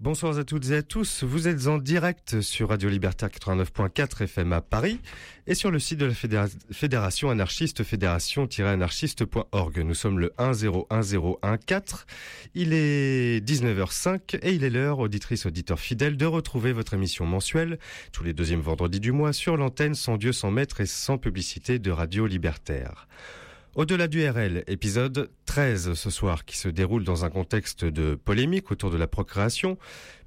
Bonsoir à toutes et à tous. Vous êtes en direct sur Radio Libertaire 89.4 FM à Paris et sur le site de la Fédération anarchiste fédération-anarchiste.org. Nous sommes le 101014. Il est 19h05 et il est l'heure, auditrice auditeur fidèle, de retrouver votre émission mensuelle tous les deuxièmes vendredis du mois sur l'antenne sans Dieu, sans maître et sans publicité de Radio Libertaire. Au-delà du RL, épisode 13 ce soir, qui se déroule dans un contexte de polémique autour de la procréation.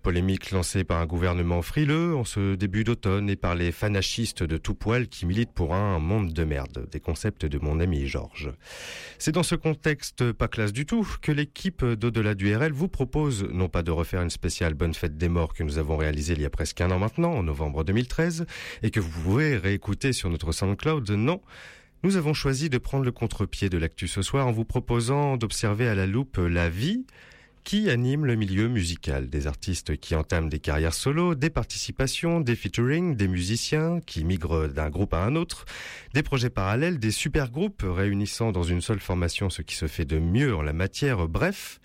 Polémique lancée par un gouvernement frileux en ce début d'automne et par les fanachistes de tout poil qui militent pour un monde de merde, des concepts de mon ami Georges. C'est dans ce contexte pas classe du tout que l'équipe d'Au-delà du RL vous propose non pas de refaire une spéciale Bonne Fête des Morts que nous avons réalisée il y a presque un an maintenant, en novembre 2013, et que vous pouvez réécouter sur notre SoundCloud, non, nous avons choisi de prendre le contre-pied de l'actu ce soir en vous proposant d'observer à la loupe la vie qui anime le milieu musical, des artistes qui entament des carrières solo, des participations, des featuring, des musiciens qui migrent d'un groupe à un autre, des projets parallèles, des super groupes réunissant dans une seule formation ce qui se fait de mieux en la matière, bref,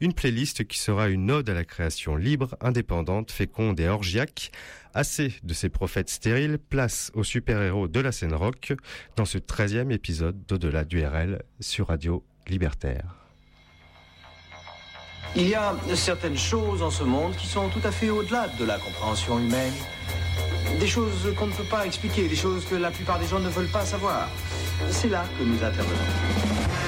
une playlist qui sera une ode à la création libre, indépendante, féconde et orgiaque. Assez de ces prophètes stériles, place aux super-héros de la scène rock dans ce 13e épisode d'Au-delà du RL sur Radio Libertaire. Il y a certaines choses en ce monde qui sont tout à fait au-delà de la compréhension humaine. Des choses qu'on ne peut pas expliquer, des choses que la plupart des gens ne veulent pas savoir. C'est là que nous intervenons.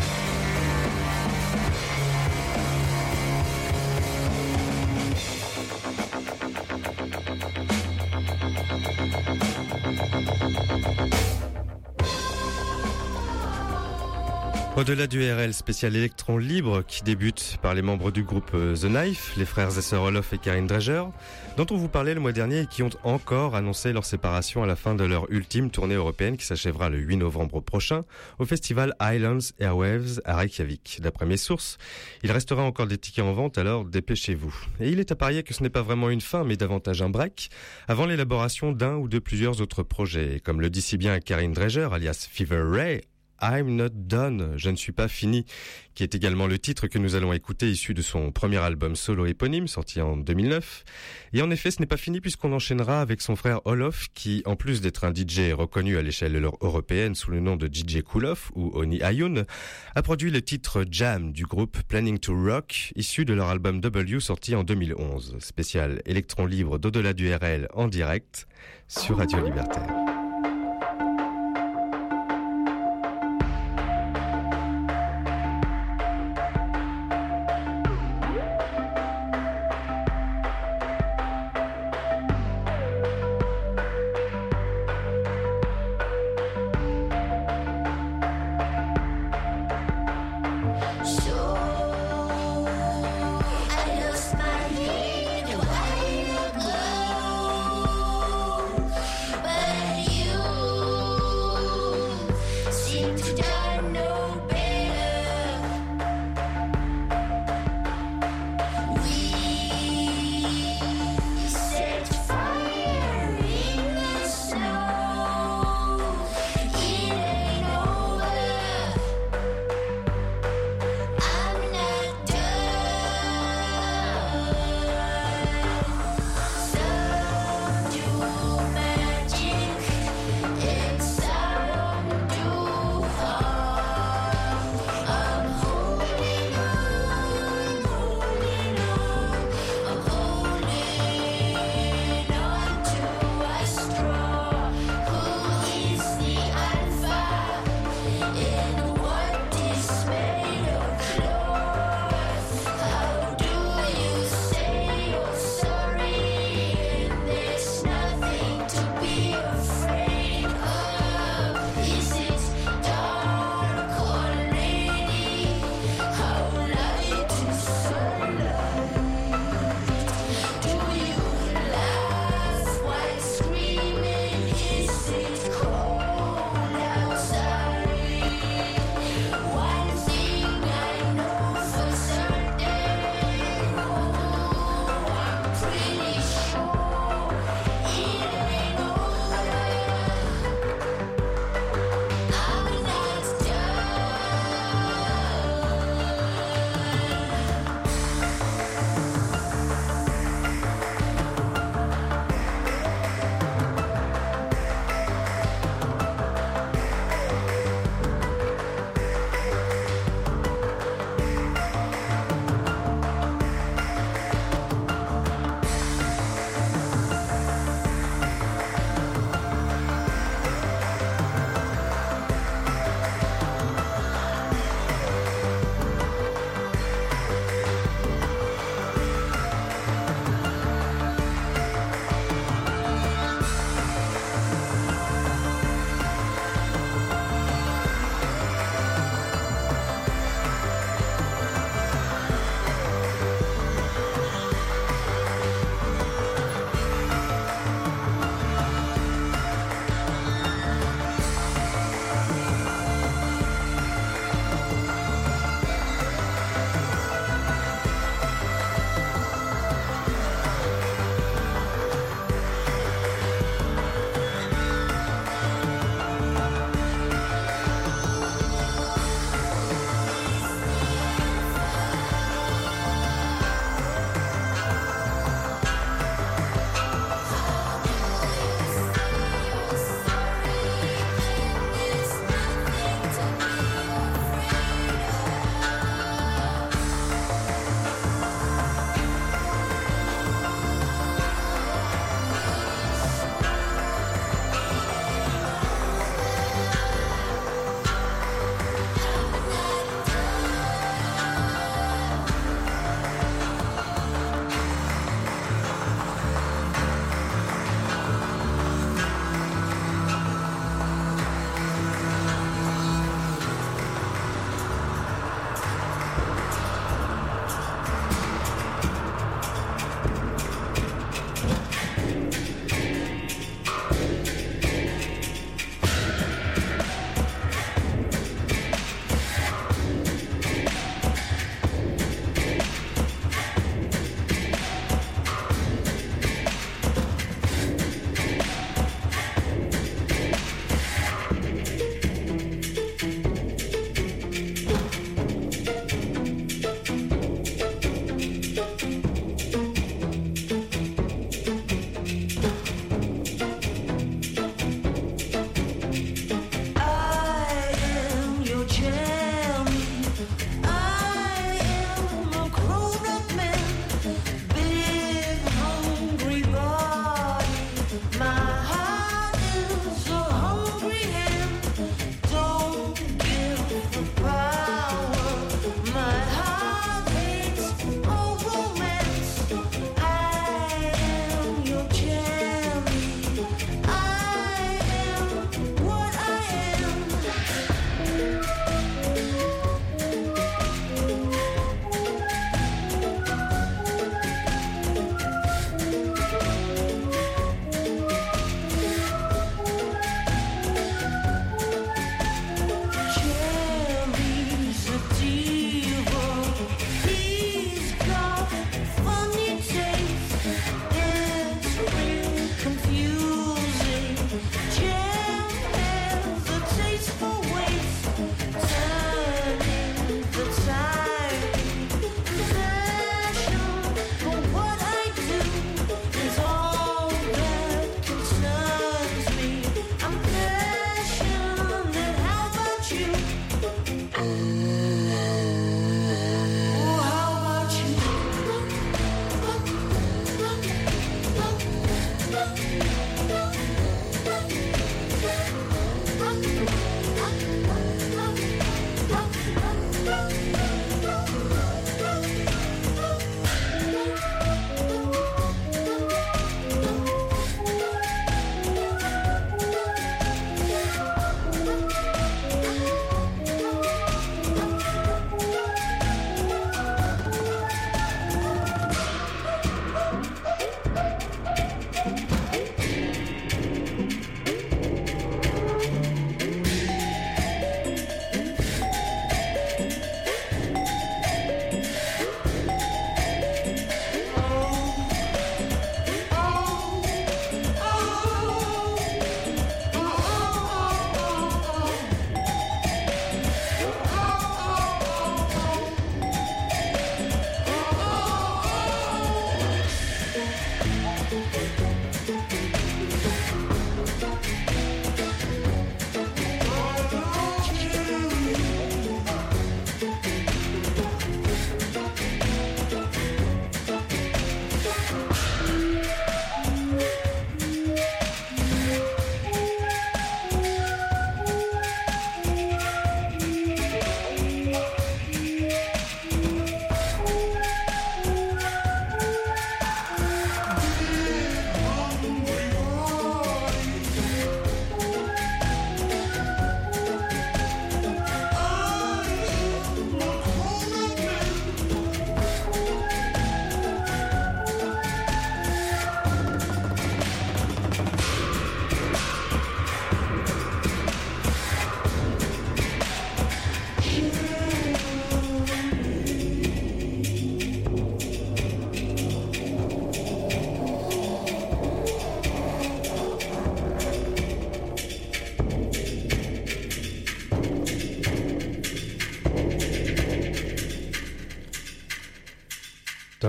Au-delà du RL spécial électron libre qui débute par les membres du groupe euh, The Knife, les frères et sœurs Olof et Karine Dreger, dont on vous parlait le mois dernier et qui ont encore annoncé leur séparation à la fin de leur ultime tournée européenne qui s'achèvera le 8 novembre prochain au festival Islands Airwaves à Reykjavik. D'après mes sources, il restera encore des tickets en vente alors dépêchez-vous. Et il est à parier que ce n'est pas vraiment une fin mais davantage un break avant l'élaboration d'un ou de plusieurs autres projets. Comme le dit si bien Karine Dreger alias Fever Ray I'm Not Done, Je ne suis pas fini, qui est également le titre que nous allons écouter issu de son premier album solo éponyme sorti en 2009. Et en effet, ce n'est pas fini puisqu'on enchaînera avec son frère Olof qui, en plus d'être un DJ reconnu à l'échelle européenne sous le nom de DJ Kulov ou Oni Ayun, a produit le titre Jam du groupe Planning to Rock issu de leur album W sorti en 2011. Spécial électron libre d'au-delà du RL en direct sur Radio Libertaire.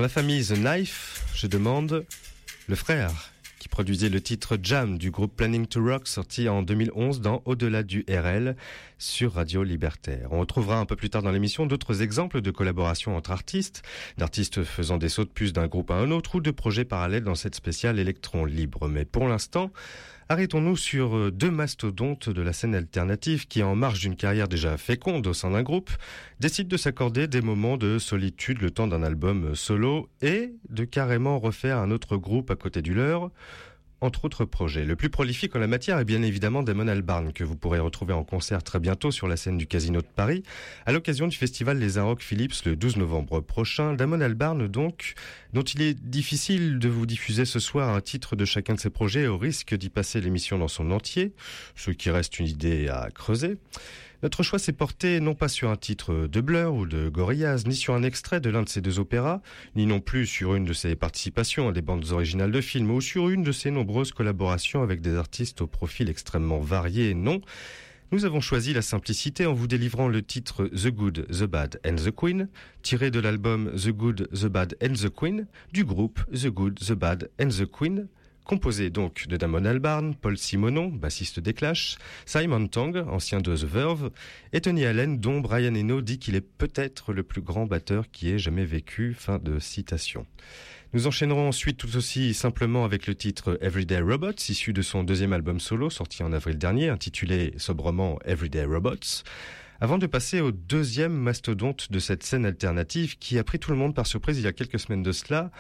La famille The Knife, je demande le frère qui produisait le titre Jam du groupe Planning to Rock sorti en 2011 dans Au-delà du RL sur Radio Libertaire. On retrouvera un peu plus tard dans l'émission d'autres exemples de collaborations entre artistes, d'artistes faisant des sauts de puce d'un groupe à un autre ou de projets parallèles dans cette spéciale Électron libre. Mais pour l'instant, Arrêtons-nous sur euh, deux mastodontes de la scène alternative qui, en marge d'une carrière déjà féconde au sein d'un groupe, décident de s'accorder des moments de solitude le temps d'un album solo et de carrément refaire un autre groupe à côté du leur entre autres projets. Le plus prolifique en la matière est bien évidemment Damon Albarn, que vous pourrez retrouver en concert très bientôt sur la scène du Casino de Paris, à l'occasion du festival Les Arocs Philips le 12 novembre prochain. Damon Albarn, donc, dont il est difficile de vous diffuser ce soir un titre de chacun de ses projets au risque d'y passer l'émission dans son entier, ce qui reste une idée à creuser. Notre choix s'est porté non pas sur un titre de Blur ou de Gorillaz, ni sur un extrait de l'un de ces deux opéras, ni non plus sur une de ses participations à des bandes originales de films, ou sur une de ses nombreuses collaborations avec des artistes au profil extrêmement varié, non. Nous avons choisi la simplicité en vous délivrant le titre The Good, The Bad and The Queen, tiré de l'album The Good, The Bad and The Queen, du groupe The Good, The Bad and The Queen, composé donc de Damon Albarn, Paul Simonon, bassiste des Clash, Simon Tong, ancien de The Verve, et Tony Allen, dont Brian Eno dit qu'il est peut-être le plus grand batteur qui ait jamais vécu. Fin de citation. Nous enchaînerons ensuite tout aussi simplement avec le titre Everyday Robots, issu de son deuxième album solo, sorti en avril dernier, intitulé sobrement Everyday Robots avant de passer au deuxième mastodonte de cette scène alternative qui a pris tout le monde par surprise il y a quelques semaines de cela,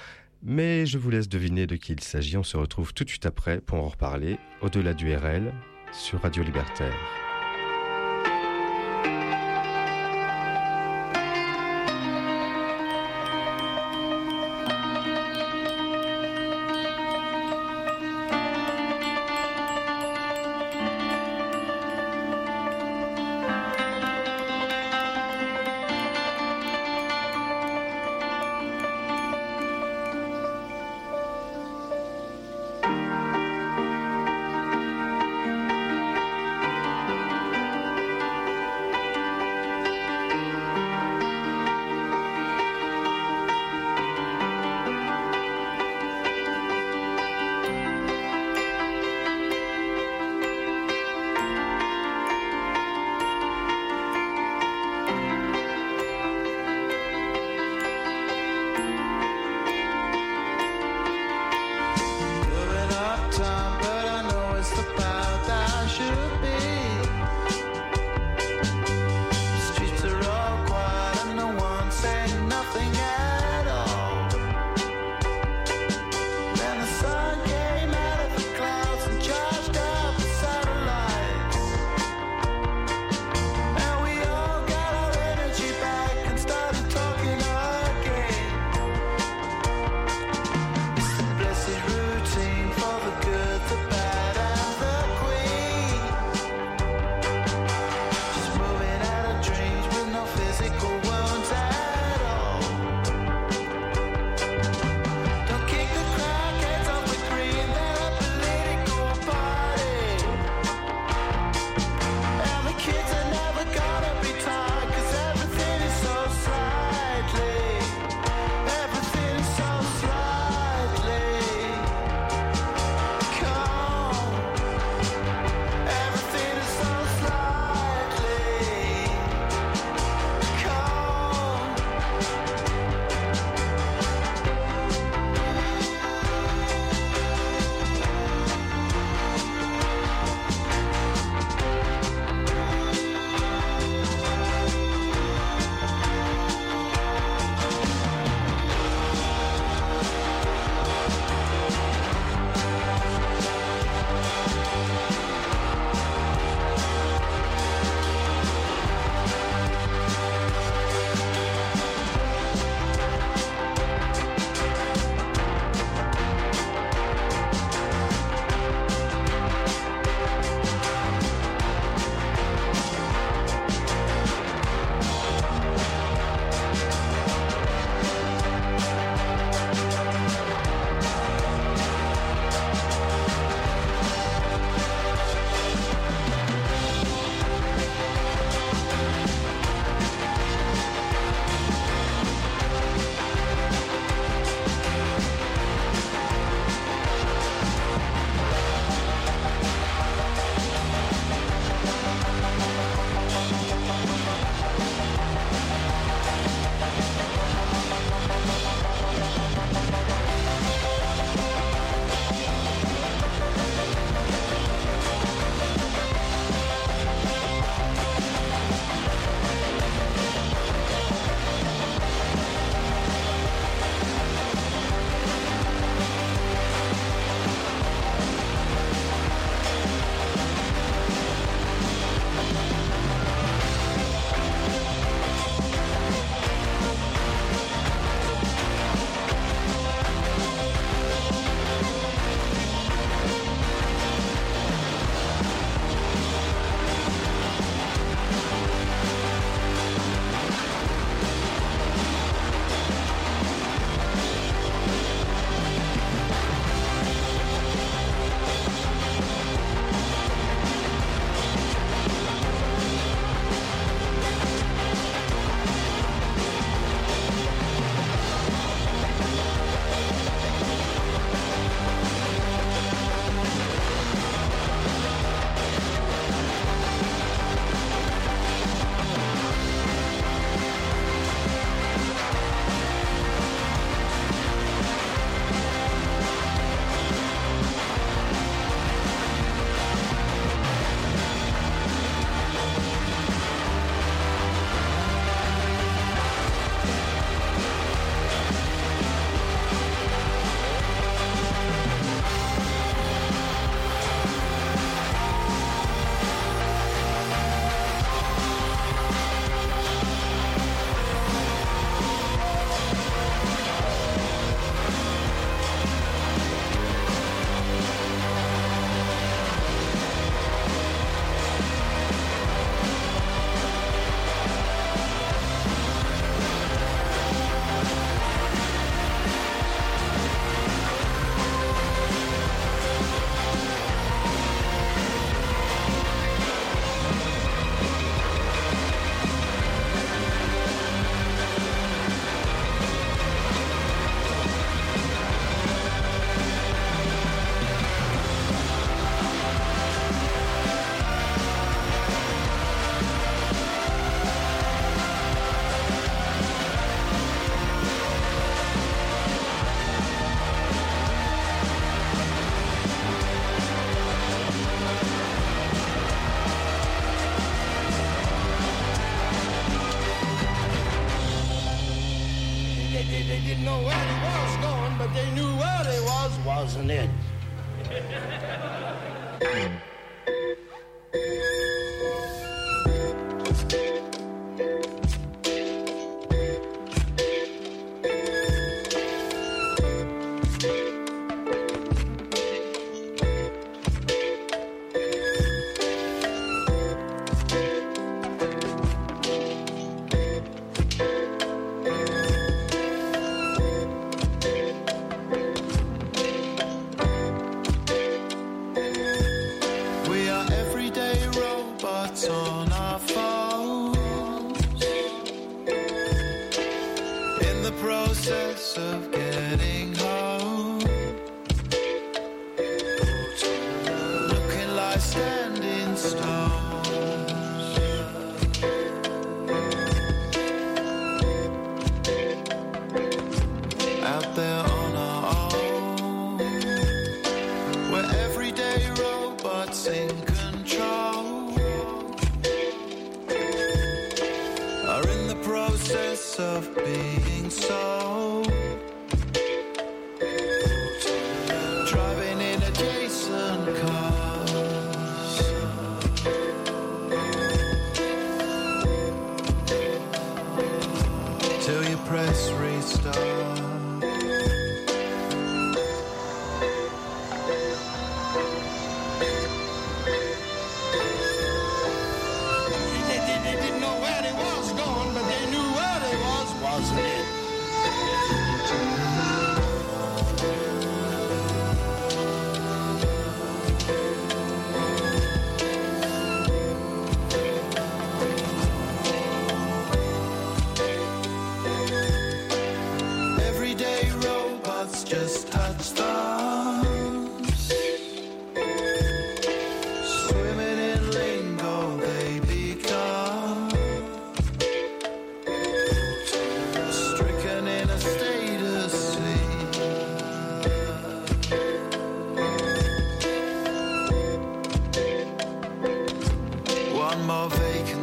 mais je vous laisse deviner de qui il s'agit. On se retrouve tout de suite après pour en reparler au-delà du RL sur Radio Libertaire. something else.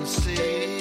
see.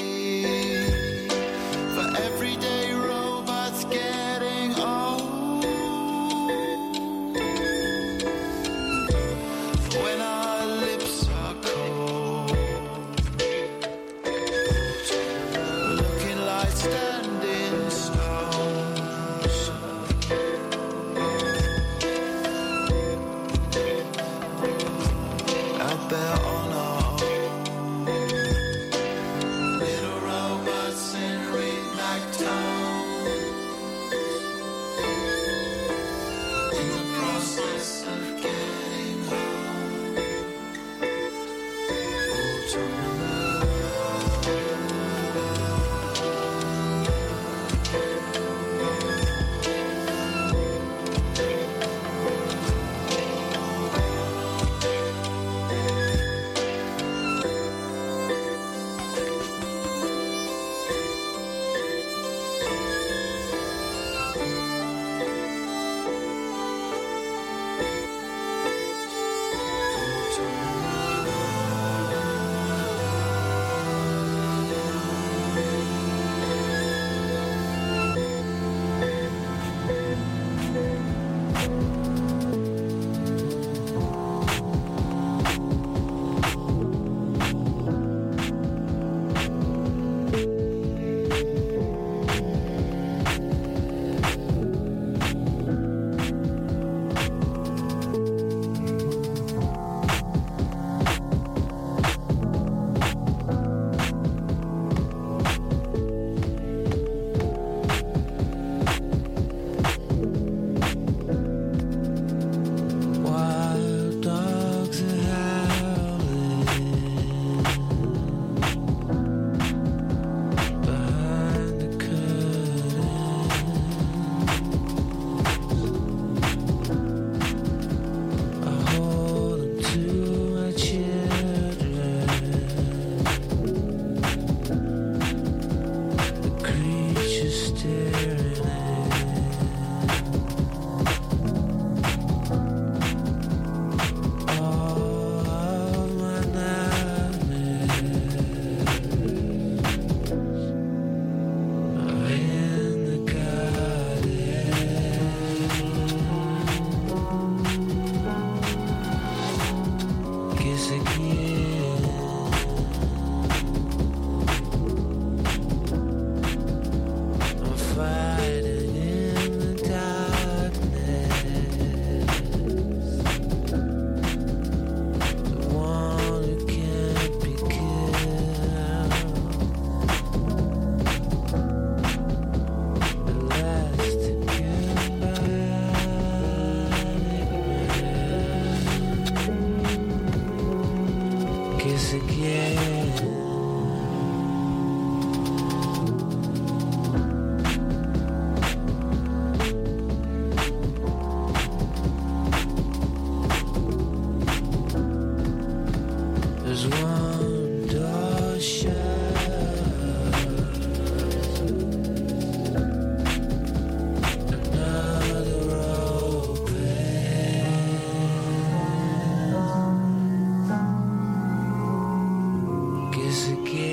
is a gift.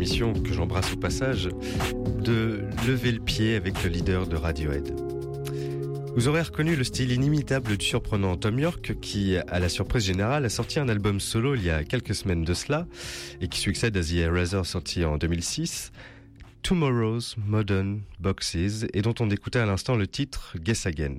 Que j'embrasse au passage, de lever le pied avec le leader de Radiohead. Vous aurez reconnu le style inimitable du surprenant Tom York qui, à la surprise générale, a sorti un album solo il y a quelques semaines de cela et qui succède à The Eraser sorti en 2006. Tomorrow's Modern Boxes et dont on écoutait à l'instant le titre Guess Again.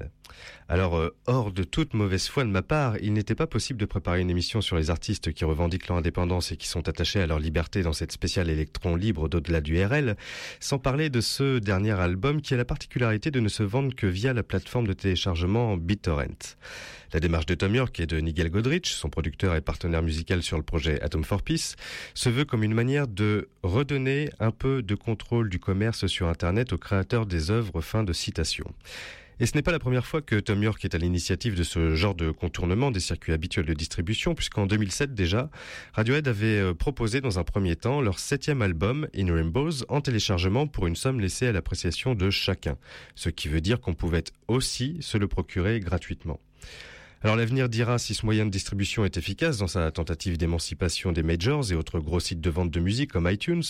Alors, euh, hors de toute mauvaise foi de ma part, il n'était pas possible de préparer une émission sur les artistes qui revendiquent leur indépendance et qui sont attachés à leur liberté dans cette spéciale électron libre d'au-delà du RL, sans parler de ce dernier album qui a la particularité de ne se vendre que via la plateforme de téléchargement BitTorrent. La démarche de Tom York et de Nigel Godrich, son producteur et partenaire musical sur le projet Atom for Peace, se veut comme une manière de redonner un peu de contrôle du commerce sur Internet aux créateurs des œuvres. Fin de citation. Et ce n'est pas la première fois que Tom York est à l'initiative de ce genre de contournement des circuits habituels de distribution, puisqu'en 2007 déjà, Radiohead avait euh, proposé dans un premier temps leur septième album, In Rainbows, en téléchargement pour une somme laissée à l'appréciation de chacun. Ce qui veut dire qu'on pouvait aussi se le procurer gratuitement. Alors l'avenir dira si ce moyen de distribution est efficace dans sa tentative d'émancipation des majors et autres gros sites de vente de musique comme iTunes,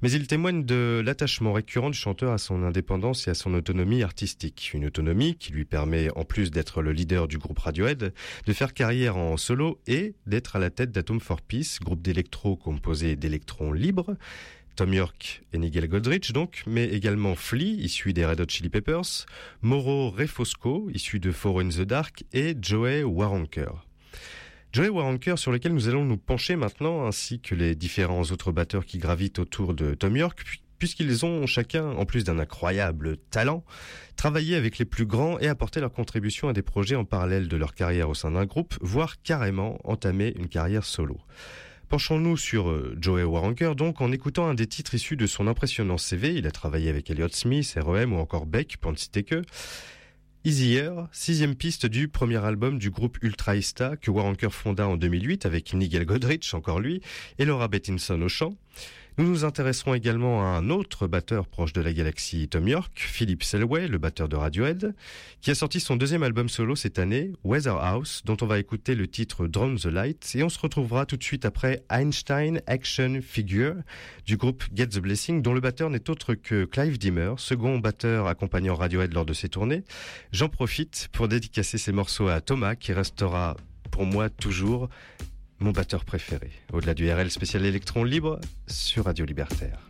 mais il témoigne de l'attachement récurrent du chanteur à son indépendance et à son autonomie artistique. Une autonomie qui lui permet, en plus d'être le leader du groupe Radiohead, de faire carrière en solo et d'être à la tête d'Atom for Peace, groupe d'électro composé d'électrons libres, Tom York et Nigel Godrich donc, mais également Flea, issu des Red Hot Chili Peppers, Moro Refosco, issu de Four in the Dark, et Joey Waronker. Joey Waronker, sur lequel nous allons nous pencher maintenant, ainsi que les différents autres batteurs qui gravitent autour de Tom York, puisqu'ils ont chacun, en plus d'un incroyable talent, travaillé avec les plus grands et apporté leur contribution à des projets en parallèle de leur carrière au sein d'un groupe, voire carrément entamé une carrière solo. Penchons-nous sur euh, Joey Waronker, donc, en écoutant un des titres issus de son impressionnant CV. Il a travaillé avec Elliott Smith, REM ou encore Beck, pour ne citer que. Easier, sixième piste du premier album du groupe Ultraista que Waronker fonda en 2008 avec Nigel Godrich, encore lui, et Laura Bettinson au chant. Nous nous intéresserons également à un autre batteur proche de la galaxie Tom York, Philip Selway, le batteur de Radiohead, qui a sorti son deuxième album solo cette année, Weather House, dont on va écouter le titre Drone the Light, et on se retrouvera tout de suite après Einstein Action Figure du groupe Get the Blessing, dont le batteur n'est autre que Clive Dimmer, second batteur accompagnant Radiohead lors de ses tournées. J'en profite pour dédicacer ces morceaux à Thomas, qui restera pour moi toujours mon batteur préféré. Au-delà du RL spécial électron libre sur Radio Libertaire.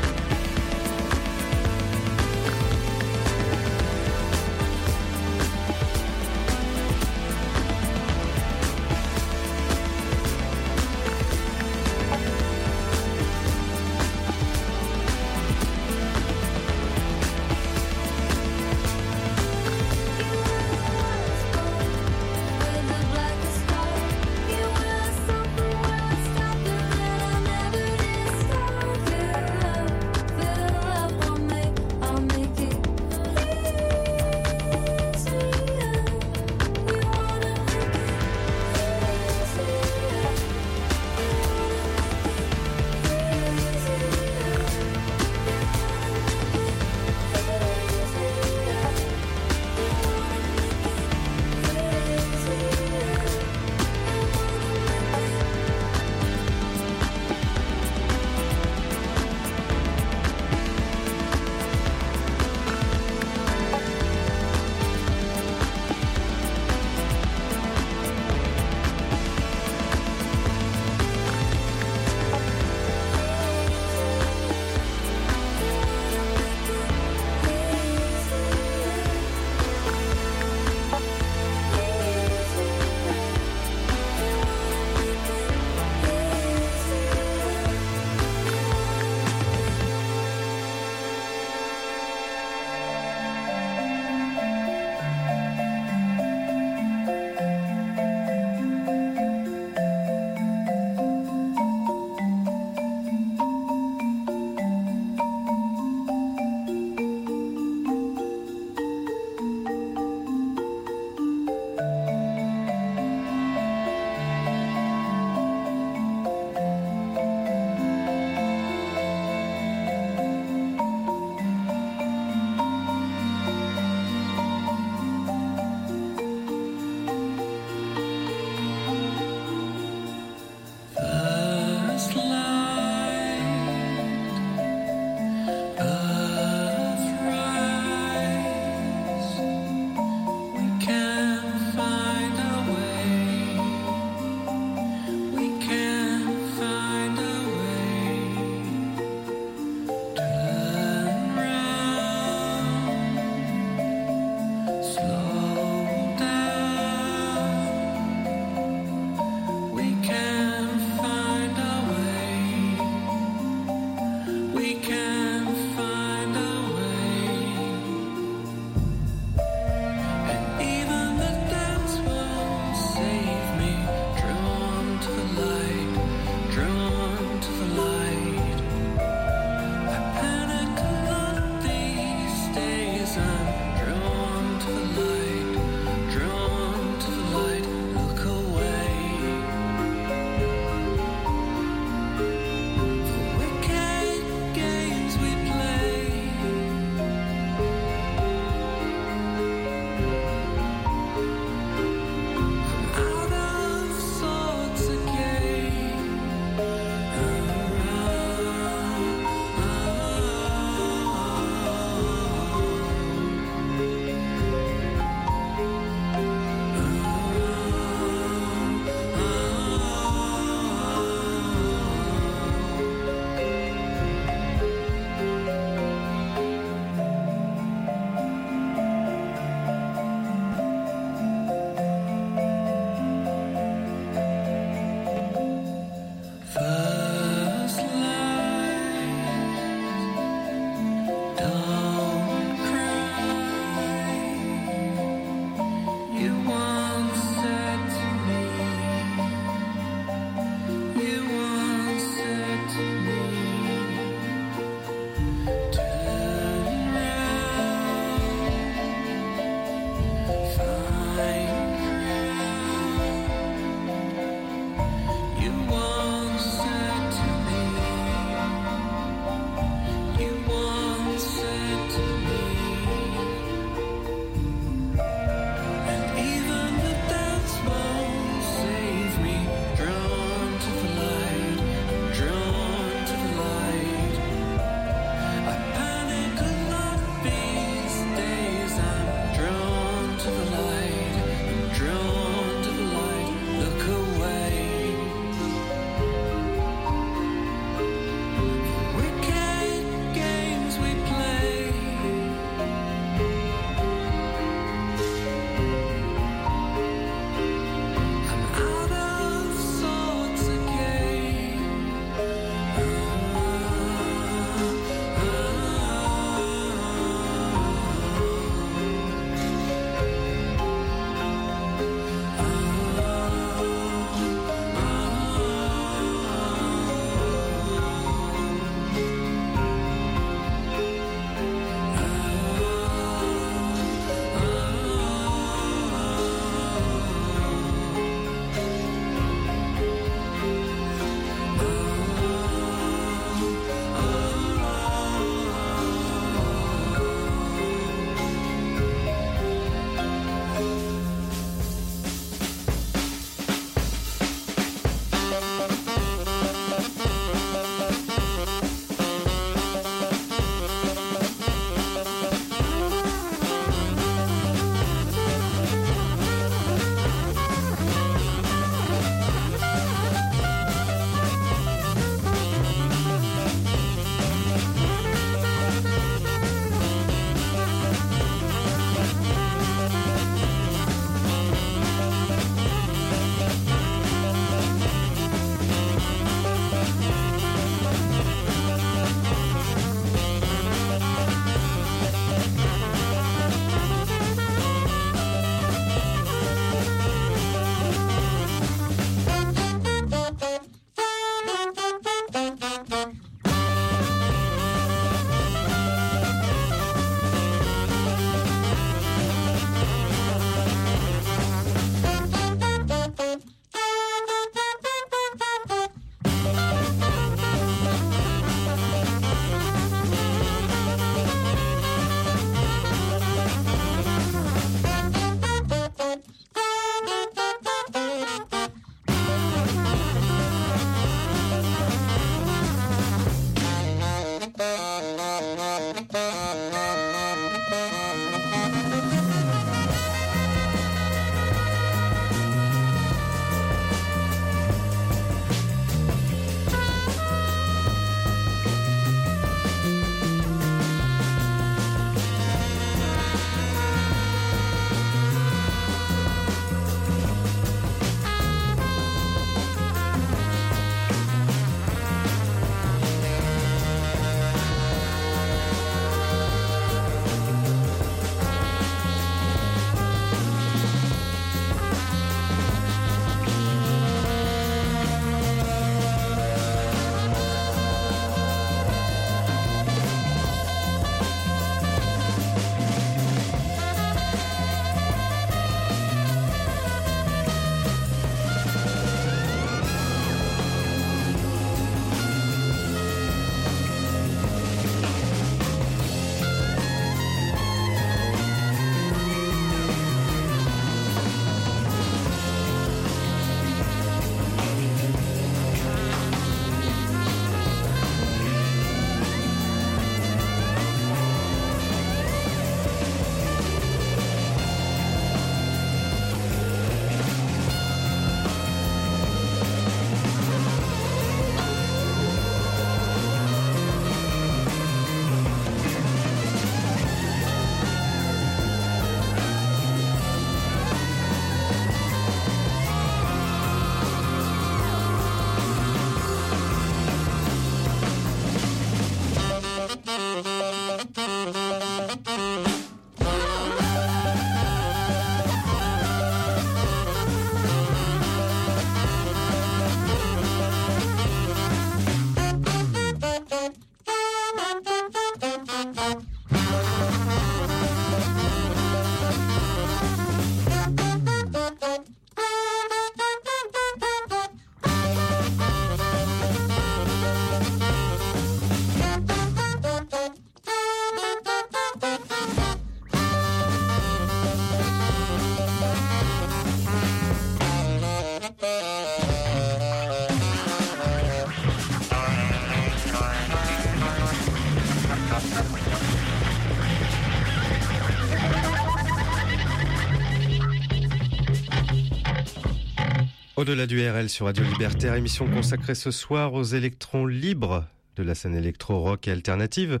Au-delà du RL sur Radio Libertaire, émission consacrée ce soir aux électrons libres de la scène électro-rock et alternative.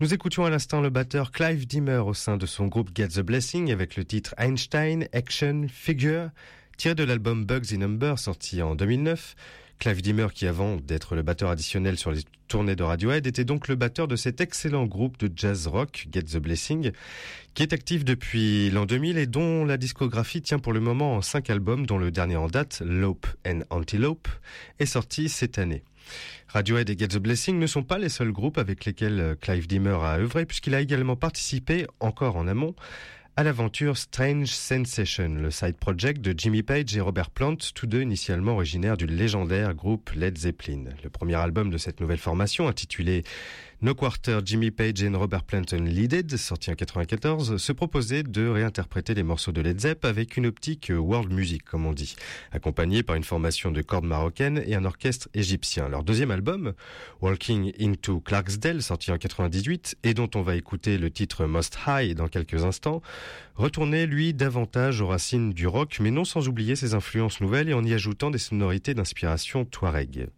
Nous écoutions à l'instant le batteur Clive Dimmer au sein de son groupe Get the Blessing avec le titre Einstein Action Figure, tiré de l'album Bugs in Number sorti en 2009. Clive Dimmer, qui avant d'être le batteur additionnel sur les tournées de Radiohead, était donc le batteur de cet excellent groupe de jazz rock, Get the Blessing, qui est actif depuis l'an 2000 et dont la discographie tient pour le moment en cinq albums, dont le dernier en date, Lope and Antelope, est sorti cette année. Radiohead et Get the Blessing ne sont pas les seuls groupes avec lesquels Clive Dimmer a œuvré, puisqu'il a également participé, encore en amont, à l'aventure Strange Sensation, le side project de Jimmy Page et Robert Plant, tous deux initialement originaires du légendaire groupe Led Zeppelin. Le premier album de cette nouvelle formation, intitulé No Quarter, Jimmy Page et Robert Plant Unleaded, sorti en 94, se proposait de réinterpréter les morceaux de Led Zepp avec une optique world music, comme on dit, accompagné par une formation de cordes marocaines et un orchestre égyptien. Leur deuxième album, Walking into Clarksdale, sorti en 98, et dont on va écouter le titre Most High dans quelques instants, retournait lui davantage aux racines du rock, mais non sans oublier ses influences nouvelles et en y ajoutant des sonorités d'inspiration touareg.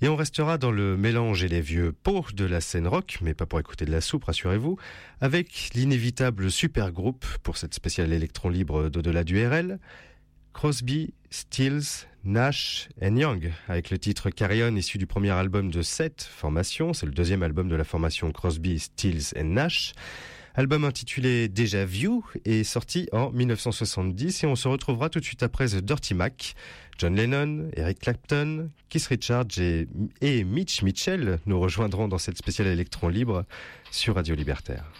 Et on restera dans le mélange et les vieux pots de la scène rock, mais pas pour écouter de la soupe, rassurez-vous, avec l'inévitable super groupe pour cette spéciale électron libre d'au-delà du RL, Crosby, Stills, Nash and Young, avec le titre Carrion issu du premier album de cette formation, c'est le deuxième album de la formation Crosby, Stills and Nash. Album intitulé Déjà View est sorti en 1970 et on se retrouvera tout de suite après The Dirty Mac. John Lennon, Eric Clapton, Keith Richards et, et Mitch Mitchell nous rejoindront dans cette spéciale électron libre sur Radio Libertaire.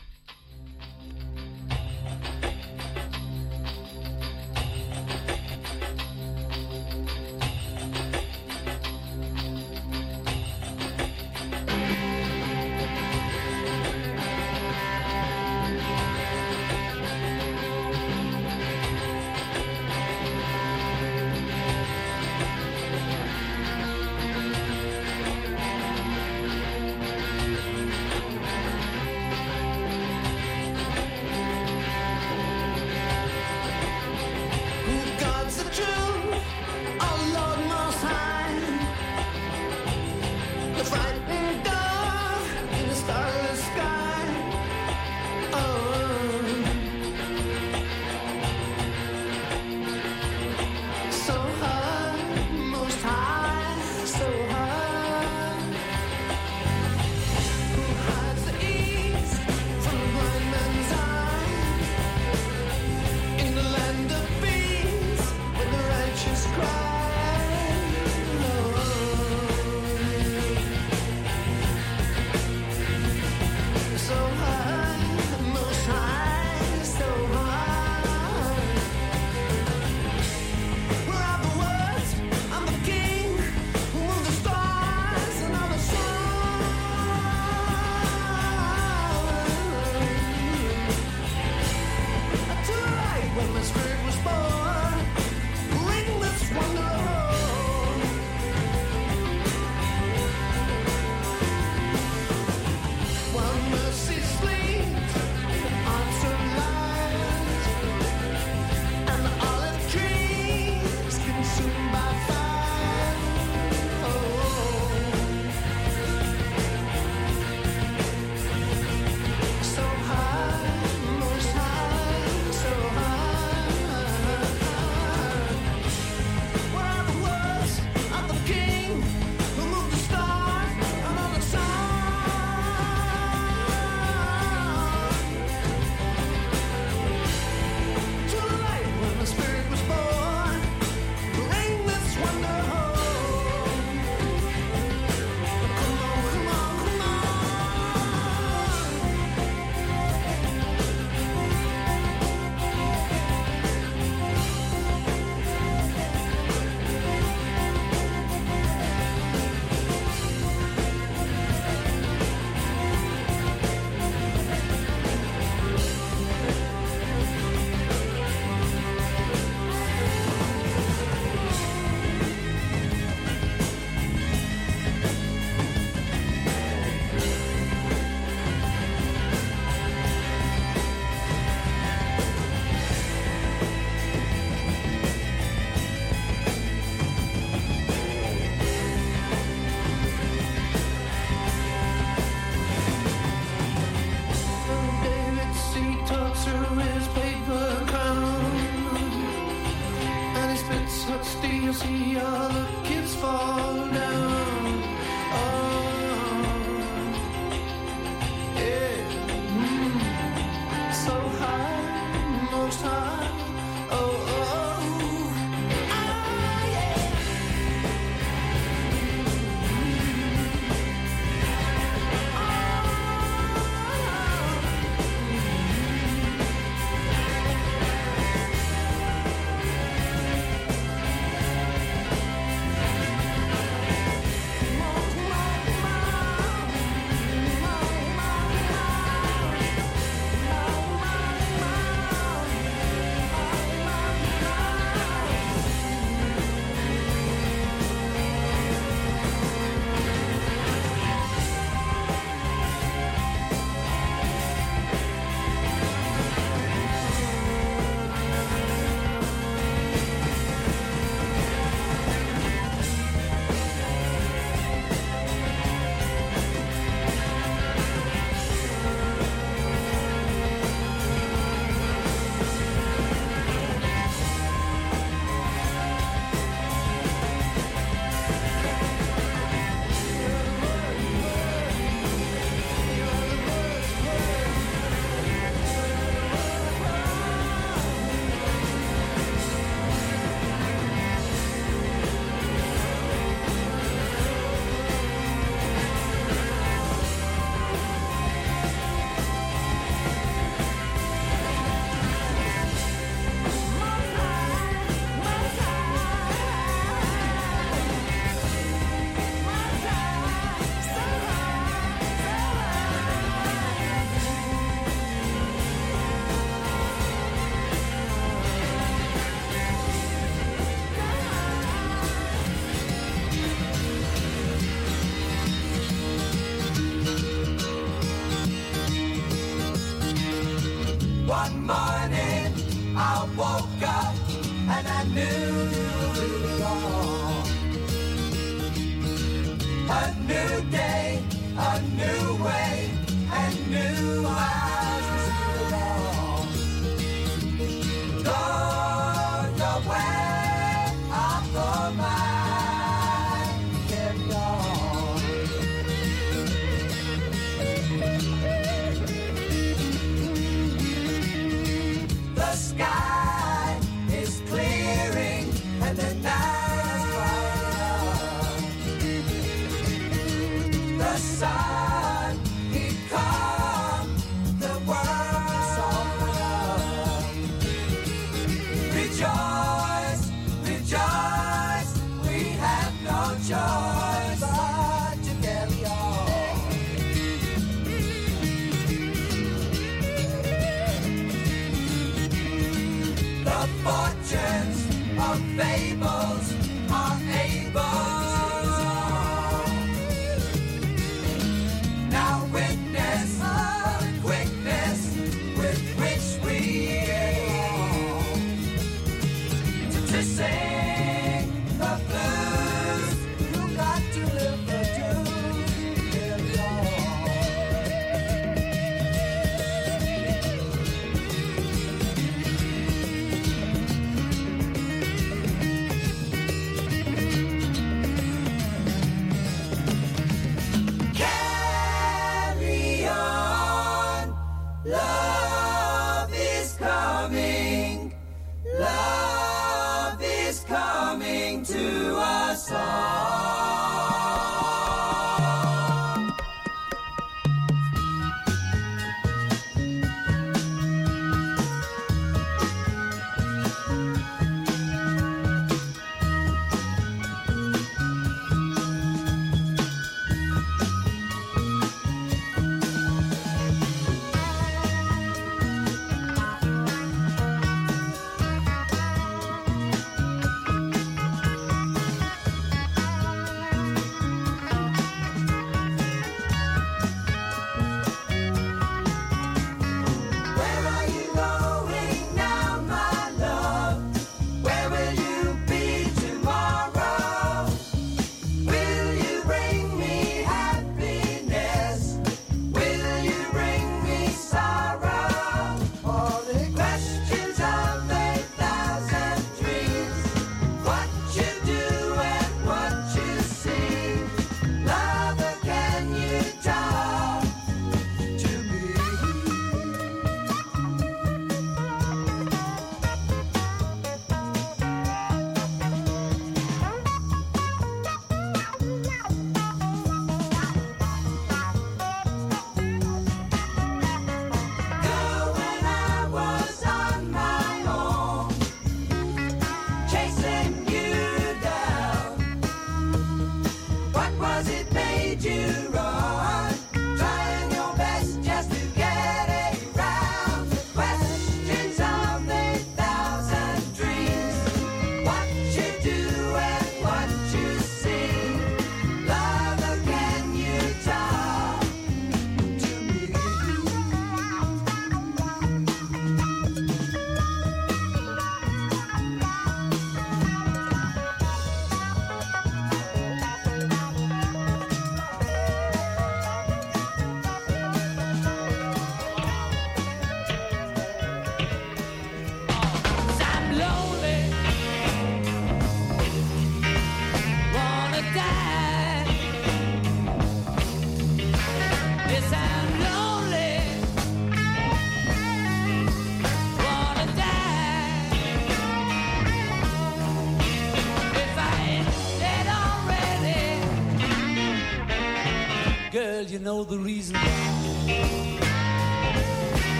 You know the reason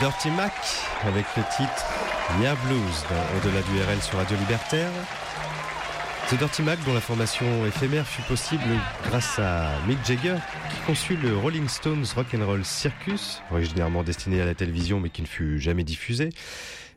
Dirty Mac avec le titre Nia Blues Au-delà du RL sur Radio Libertaire. The Dirty Mac dont la formation éphémère fut possible grâce à Mick Jagger qui conçut le Rolling Stones Rock'n'Roll Circus, originairement destiné à la télévision mais qui ne fut jamais diffusé,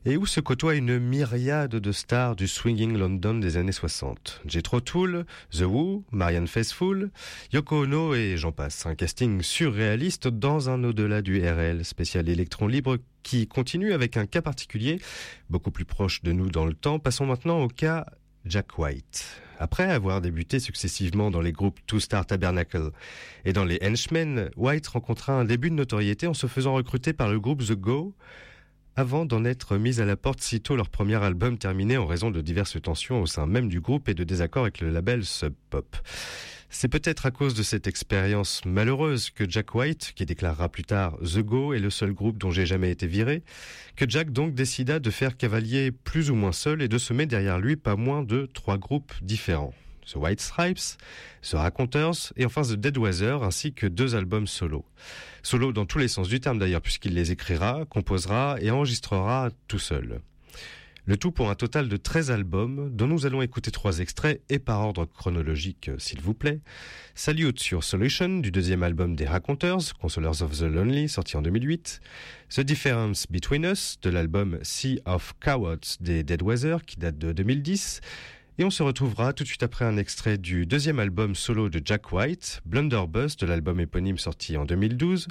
et où se côtoie une myriade de stars du swinging London des années 60. Jethro Tull, The Who, Marianne Faithfull, Yoko Ono et j'en passe. Un casting surréaliste dans un au-delà du RL spécial électron libre qui continue avec un cas particulier, beaucoup plus proche de nous dans le temps. Passons maintenant au cas Jack White. Après avoir débuté successivement dans les groupes Two Star Tabernacle et dans les Henchmen, White rencontra un début de notoriété en se faisant recruter par le groupe The Go, avant d'en être mis à la porte sitôt leur premier album terminé en raison de diverses tensions au sein même du groupe et de désaccords avec le label Sub Pop. C'est peut-être à cause de cette expérience malheureuse que Jack White, qui déclarera plus tard The Go est le seul groupe dont j'ai jamais été viré, que Jack donc décida de faire cavalier plus ou moins seul et de se mettre derrière lui pas moins de trois groupes différents. The White Stripes, The Raconteurs et enfin The Dead Weather ainsi que deux albums solo. Solo dans tous les sens du terme d'ailleurs puisqu'il les écrira, composera et enregistrera tout seul. Le tout pour un total de 13 albums, dont nous allons écouter trois extraits et par ordre chronologique, s'il vous plaît. Salute sur Solution, du deuxième album des Raconteurs, Consolers of the Lonely, sorti en 2008. The Difference Between Us, de l'album Sea of Cowards des Dead Weather, qui date de 2010. Et on se retrouvera tout de suite après un extrait du deuxième album solo de Jack White, Blunderbuss, de l'album éponyme sorti en 2012.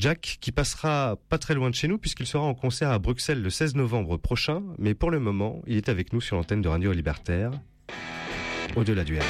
Jack qui passera pas très loin de chez nous puisqu'il sera en concert à Bruxelles le 16 novembre prochain, mais pour le moment, il est avec nous sur l'antenne de Radio Libertaire. au-delà du R.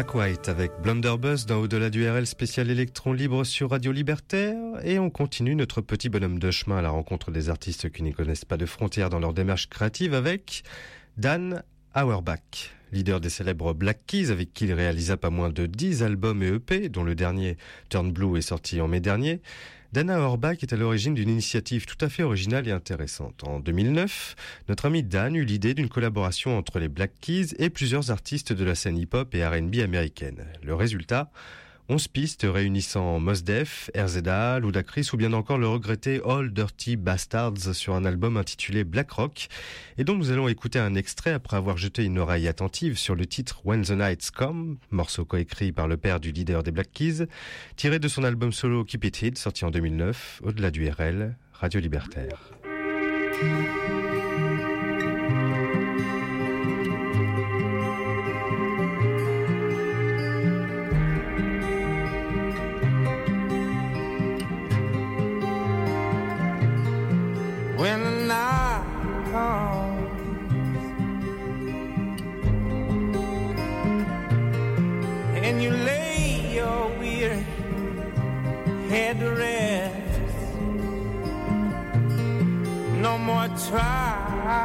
Jack White avec Blunderbuss dans Au-delà du RL spécial électron libre sur Radio Libertaire et on continue notre petit bonhomme de chemin à la rencontre des artistes qui n'y connaissent pas de frontières dans leur démarche créative avec Dan Auerbach, leader des célèbres Black Keys avec qui il réalisa pas moins de 10 albums et EP dont le dernier Turn Blue est sorti en mai dernier. Dana Auerbach est à l'origine d'une initiative tout à fait originale et intéressante. En 2009, notre ami Dan eut l'idée d'une collaboration entre les Black Keys et plusieurs artistes de la scène hip-hop et R&B américaine. Le résultat? 11 pistes réunissant Mos Def, RZA, Ludacris ou bien encore le regretté All Dirty Bastards sur un album intitulé Black Rock et dont nous allons écouter un extrait après avoir jeté une oreille attentive sur le titre When the Nights Come, morceau coécrit par le père du leader des Black Keys, tiré de son album solo Keep It Hid sorti en 2009, au-delà du RL, Radio Libertaire. When the night comes and you lay your weary head to rest. No more trial,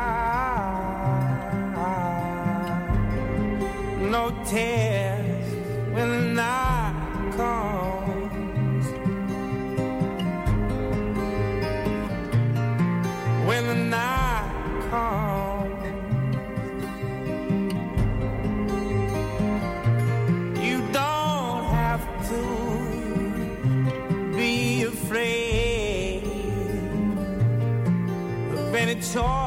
no test when the night comes. When the night comes. You don't have to be afraid of any choice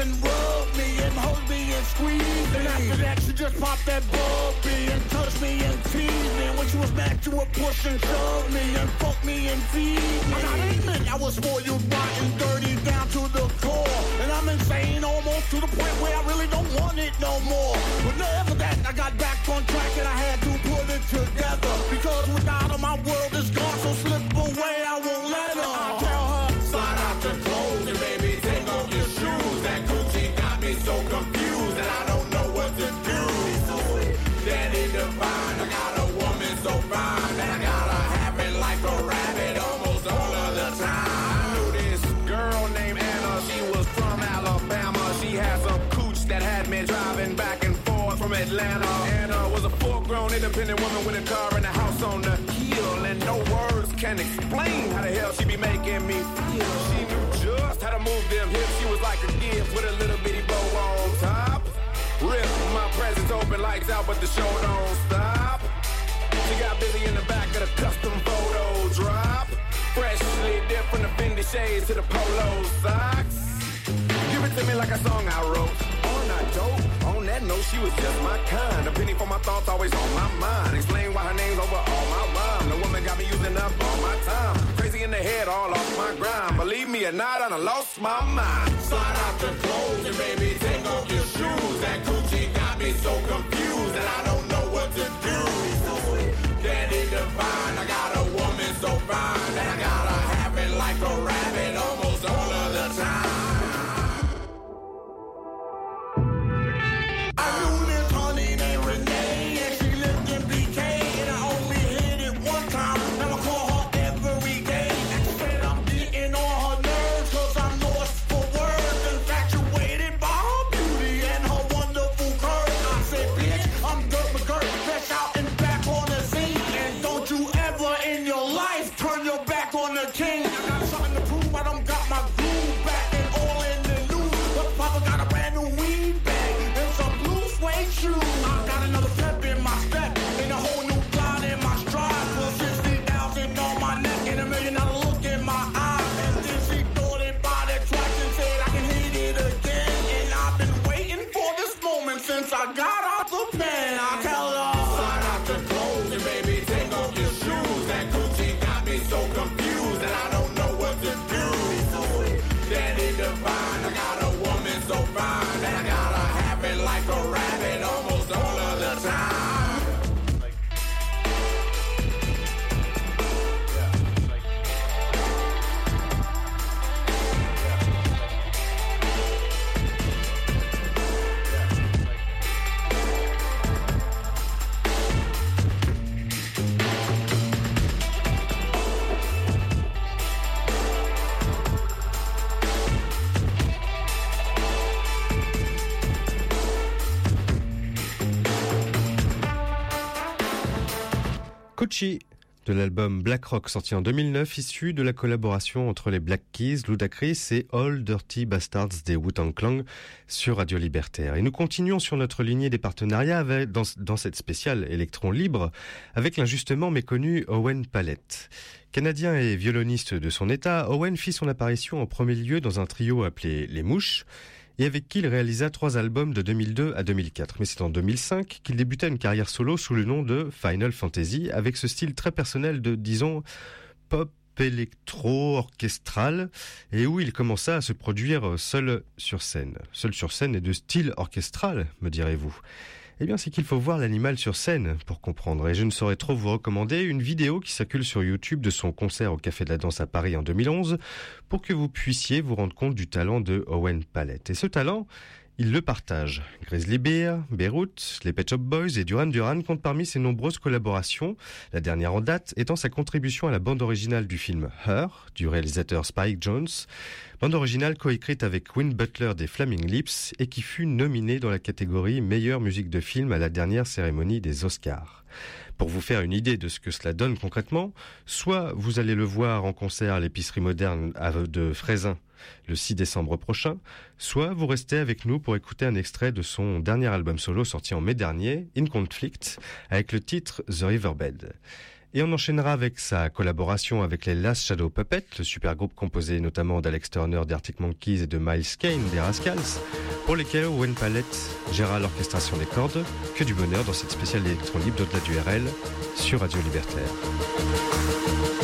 to and rub me and hold me and squeeze me. And after that she just popped that bubby and touched me and teased me. When she was mad she would push and shove me and fuck me and feed me. I gotta admit I was spoiled rotten dirty down to the core. And I'm insane almost to the point where I really don't want it no more. But never that I got back on track and I had to put it together. Atlanta. Anna was a full-grown independent woman with a car and a house on the hill, and no words can explain how the hell she be making me feel. She knew just how to move them hips. She was like a gift with a little bitty bow on top. Rip my presents open, lights out, but the show don't stop. She got busy in the back of the custom photo drop. Freshly dipped from the Fendi shades to the polo socks. Give to me like a song I wrote. On that dope, on that note, she was just my kind. A penny for my thoughts, always on my mind. Explain why her name's over all my rhyme. The woman got me using up all my time. Crazy in the head, all off my grind. Believe me or not, I done lost my mind. Slide out your clothes and baby, take off your shoes. That Gucci got me so confused that I don't know what to do. Daddy divine, I got a woman so fine that I gotta have it like a Gucci de l'album Black Rock sorti en 2009, issu de la collaboration entre les Black Keys, Ludacris et All Dirty Bastards des Wu-Tang Clan sur Radio Libertaire. Et nous continuons sur notre lignée des partenariats dans cette spéciale Électron Libre avec l'injustement méconnu Owen Palette. Canadien et violoniste de son état, Owen fit son apparition en premier lieu dans un trio appelé Les Mouches et avec qui il réalisa trois albums de 2002 à 2004. Mais c'est en 2005 qu'il débuta une carrière solo sous le nom de Final Fantasy, avec ce style très personnel de, disons, pop électro orchestral et où il commença à se produire seul sur scène. Seul sur scène et de style orchestral, me direz-vous. Eh bien, c'est qu'il faut voir l'animal sur scène pour comprendre. Et je ne saurais trop vous recommander une vidéo qui circule sur YouTube de son concert au Café de la Danse à Paris en 2011 pour que vous puissiez vous rendre compte du talent de Owen Palette. Et ce talent, il le partage. Grizzly Bear, Beirut, les Pet Shop Boys et Duran Duran comptent parmi ses nombreuses collaborations, la dernière en date étant sa contribution à la bande originale du film Her, du réalisateur Spike Jones, bande originale coécrite avec Win Butler des Flaming Lips et qui fut nominée dans la catégorie meilleure musique de film à la dernière cérémonie des Oscars. Pour vous faire une idée de ce que cela donne concrètement, soit vous allez le voir en concert à l'épicerie moderne de Frézin le 6 décembre prochain, soit vous restez avec nous pour écouter un extrait de son dernier album solo sorti en mai dernier, In Conflict, avec le titre The Riverbed. Et on enchaînera avec sa collaboration avec les Last Shadow Puppets, le super groupe composé notamment d'Alex Turner des Arctic Monkeys et de Miles Kane des Rascals, pour lesquels Wayne Palette gérera l'orchestration des cordes. Que du bonheur dans cette spéciale électron libre d'au-delà du RL sur Radio Libertaire.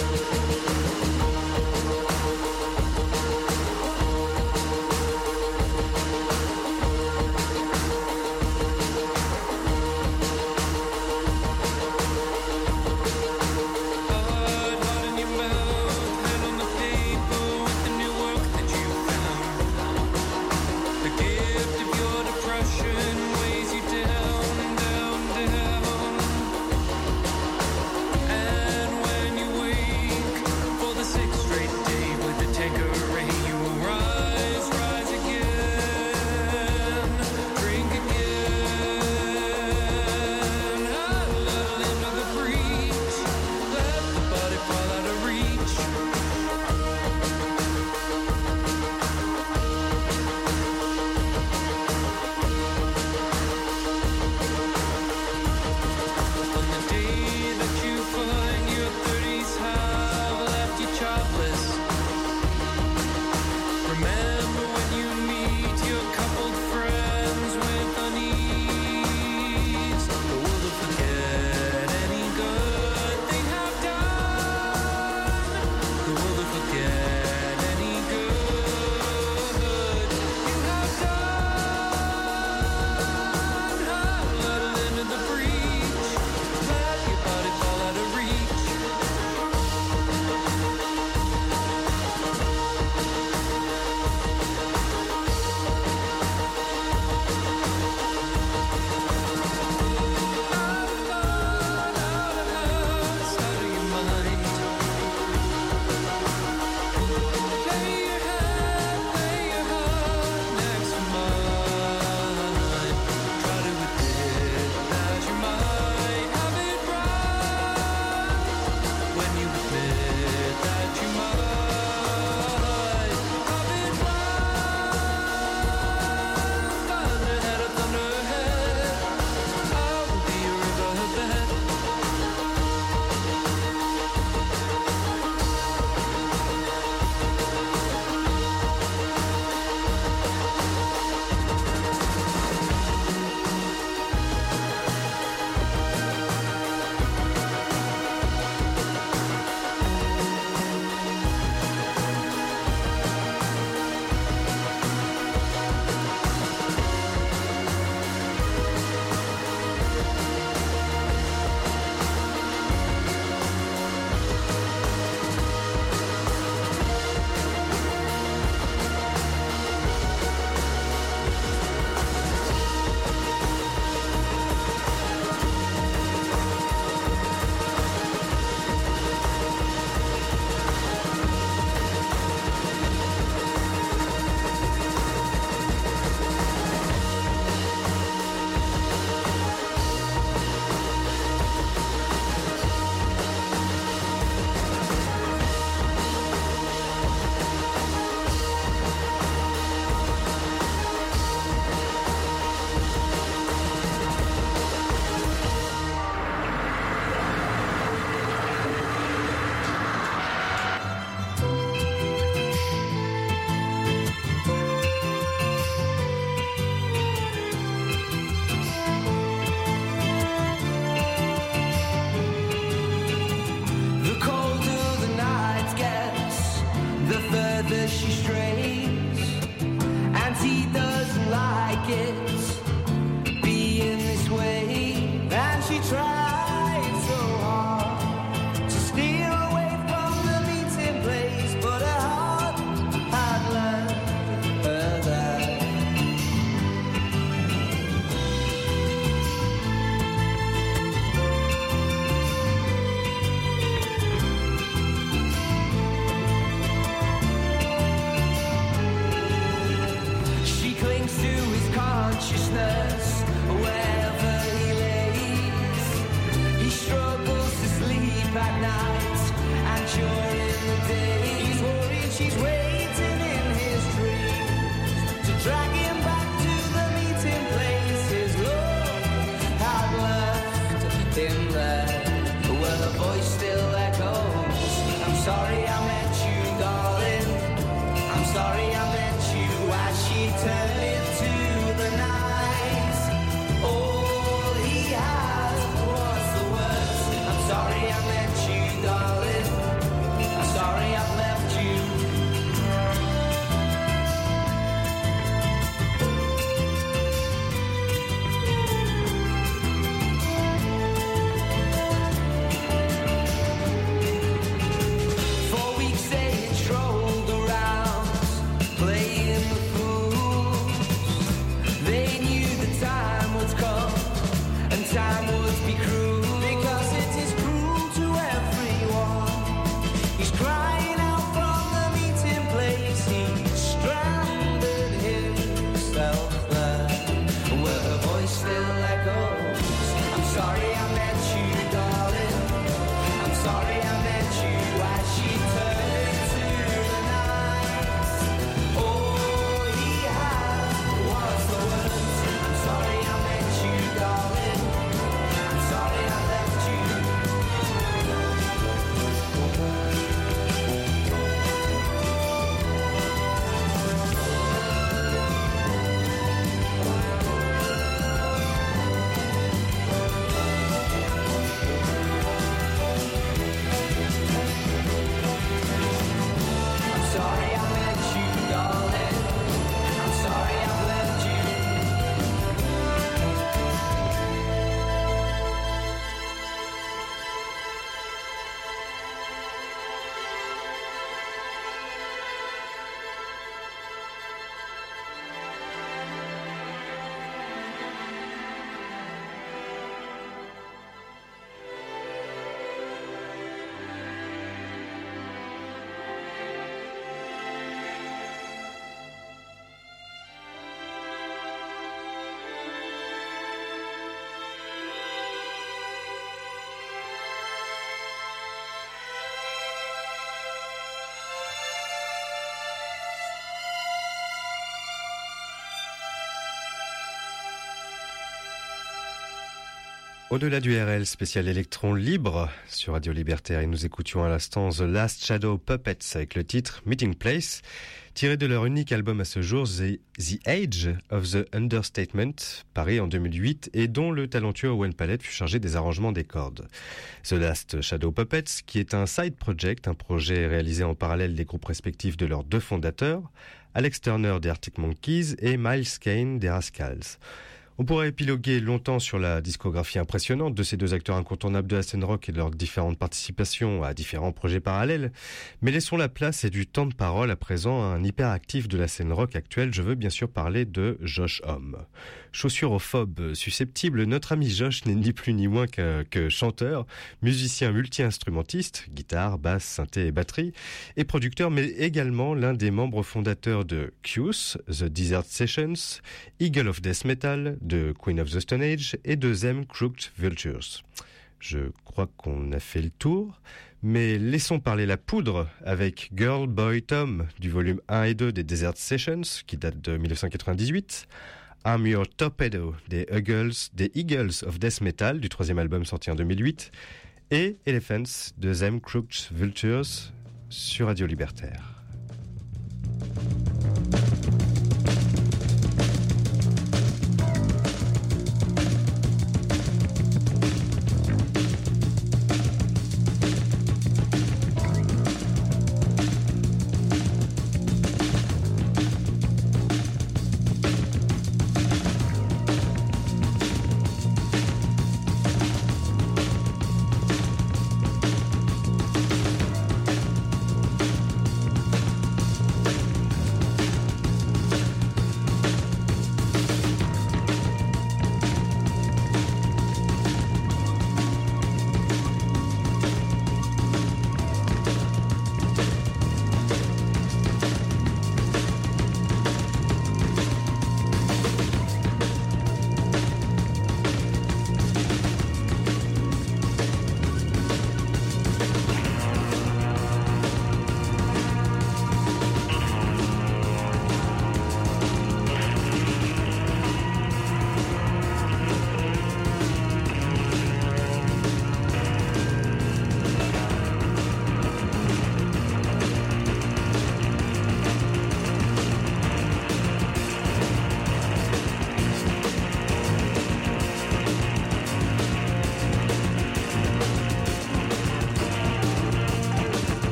Au-delà du RL spécial électron libre sur Radio Libertaire et nous écoutions à l'instant The Last Shadow Puppets avec le titre Meeting Place, tiré de leur unique album à ce jour The, Age of the Understatement, paru en 2008 et dont le talentueux Owen Palette fut chargé des arrangements des cordes. The Last Shadow Puppets, qui est un side project, un projet réalisé en parallèle des groupes respectifs de leurs deux fondateurs, Alex Turner des Arctic Monkeys et Miles Kane des Rascals. On pourrait épiloguer longtemps sur la discographie impressionnante de ces deux acteurs incontournables de la scène rock et de leurs différentes participations à différents projets parallèles, mais laissons la place et du temps de parole à présent à un hyperactif de la scène rock actuelle, je veux bien sûr parler de Josh Homme. Chaussurophobe susceptible, notre ami Josh n'est ni plus ni moins que, chanteur, musicien multi-instrumentiste, guitare, basse, synthé et batterie, et producteur, mais également l'un des membres fondateurs de Q's, The Desert Sessions, Eagle of Death Metal, de Queen of the Stone Age et de Them Crooked Vultures. Je crois qu'on a fait le tour, mais laissons parler la poudre avec Girl Boy Tom du volume 1 et 2 des Desert Sessions qui date de 1998. I'm Your Torpedo des Eagles, des Eagles of Death Metal du troisième album sorti en 2008 et Elephants de Them Crooked Vultures sur Radio Libertaire.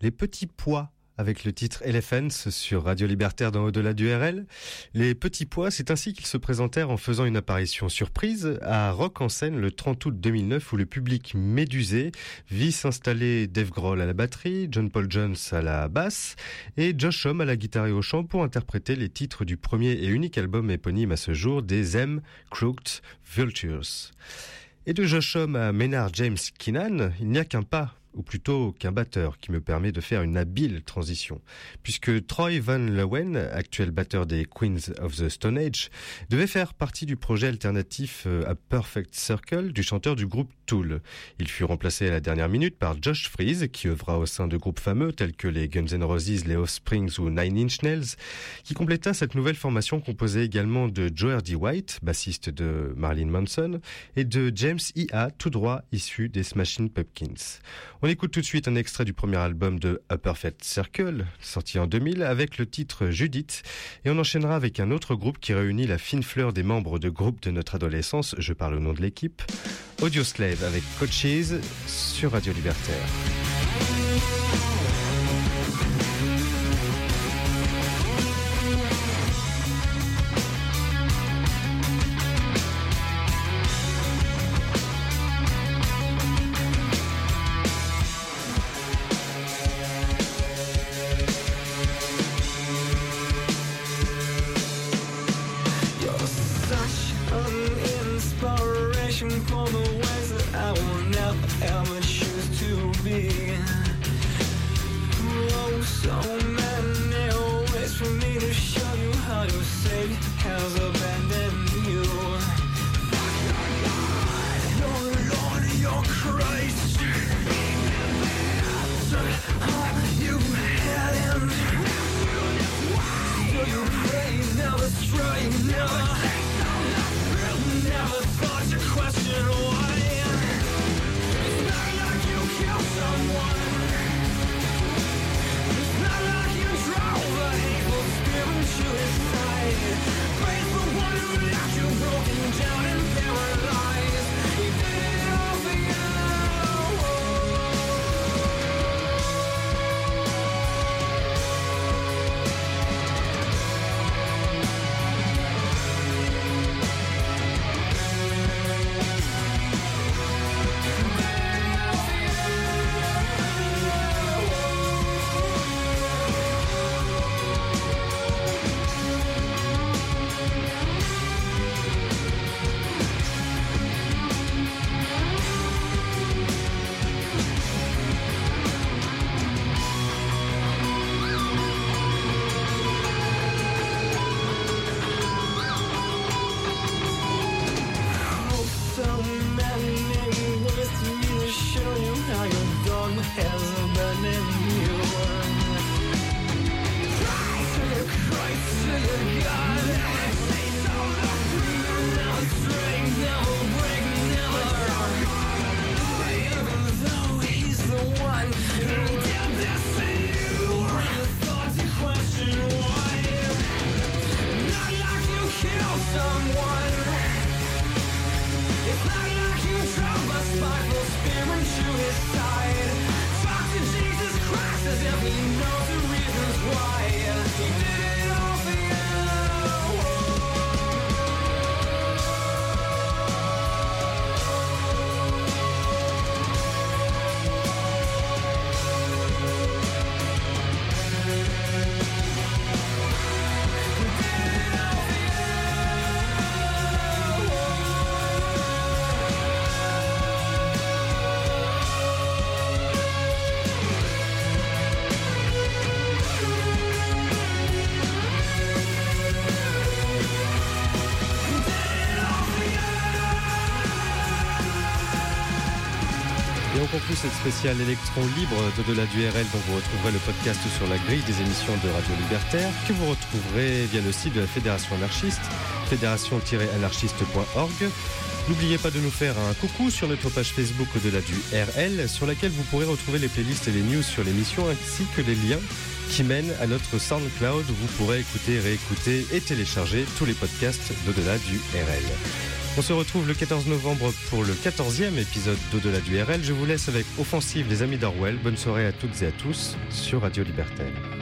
Les Petits Pois avec le titre Elephants sur Radio Libertaire dans Au-delà du RL. Les Petits Pois, c'est ainsi qu'ils se présentèrent en faisant une apparition surprise à Rock en scène le 30 août 2009 où le public médusé vit s'installer Dave Grohl à la batterie, John Paul Jones à la basse et Josh Homme à la guitare et au chant pour interpréter les titres du premier et unique album éponyme à ce jour des M. Crooked Vultures. Et de Josh Homme à Maynard James Keenan, il n'y a qu'un pas ou plutôt qu'un batteur qui me permet de faire une habile transition, puisque Troy Van Leeuwen, actuel batteur des Queens of the Stone Age, devait faire partie du projet alternatif euh, A Perfect Circle du chanteur du groupe Tool. Il fut remplacé à la dernière minute par Josh Freeze, qui œuvra au sein de groupes fameux tels que les Guns N' Roses, les Offsprings ou Nine Inch Nails, qui compléta cette nouvelle formation composée également de Joe Hardy White, bassiste de Marilyn Manson, et de James E.A., tout droit issu des Smashing Pumpkins. On écoute tout de suite un extrait du premier album de A Perfect Circle, sorti en 2000, avec le titre Judith, et on enchaînera avec un autre groupe qui réunit la fine fleur des membres de groupes de notre adolescence, je parle au nom de l'équipe, Audio Slave avec Coaches sur Radio Libertaire. Cette spéciale électron libre d'au-delà du RL dont vous retrouverez le podcast sur la grille des émissions de Radio Libertaire que vous retrouverez via le site de la Fédération anarchiste, fédération-anarchiste.org. N'oubliez pas de nous faire un coucou sur notre page Facebook au-delà du RL, sur laquelle vous pourrez retrouver les playlists et les news sur l'émission, ainsi que les liens qui mènent à notre SoundCloud où vous pourrez écouter, réécouter et télécharger tous les podcasts d'au-delà du RL. On se retrouve le 14 novembre pour le 14e épisode d'Au-delà du RL. Je vous laisse avec Offensive, les amis d'Orwell. Bonne soirée à toutes et à tous sur Radio Libertaire.